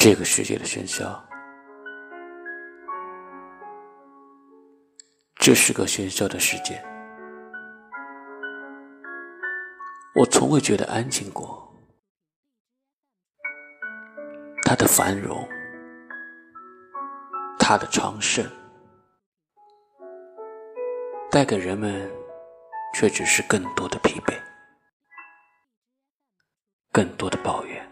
这个世界的喧嚣，这是个喧嚣的世界。我从未觉得安静过。它的繁荣，它的昌盛，带给人们却只是更多的疲惫，更多的抱怨。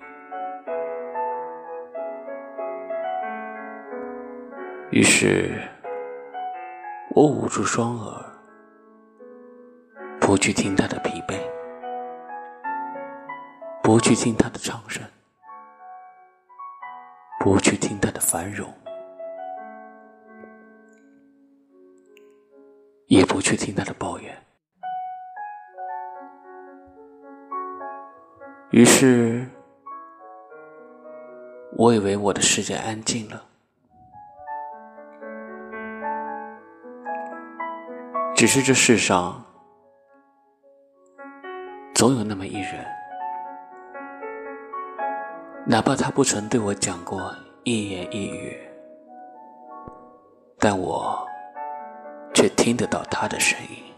于是，我捂住双耳，不去听他的疲惫，不去听他的唱声，不去听他的繁荣，也不去听他的抱怨。于是，我以为我的世界安静了。只是这世上，总有那么一人，哪怕他不曾对我讲过一言一语，但我却听得到他的声音。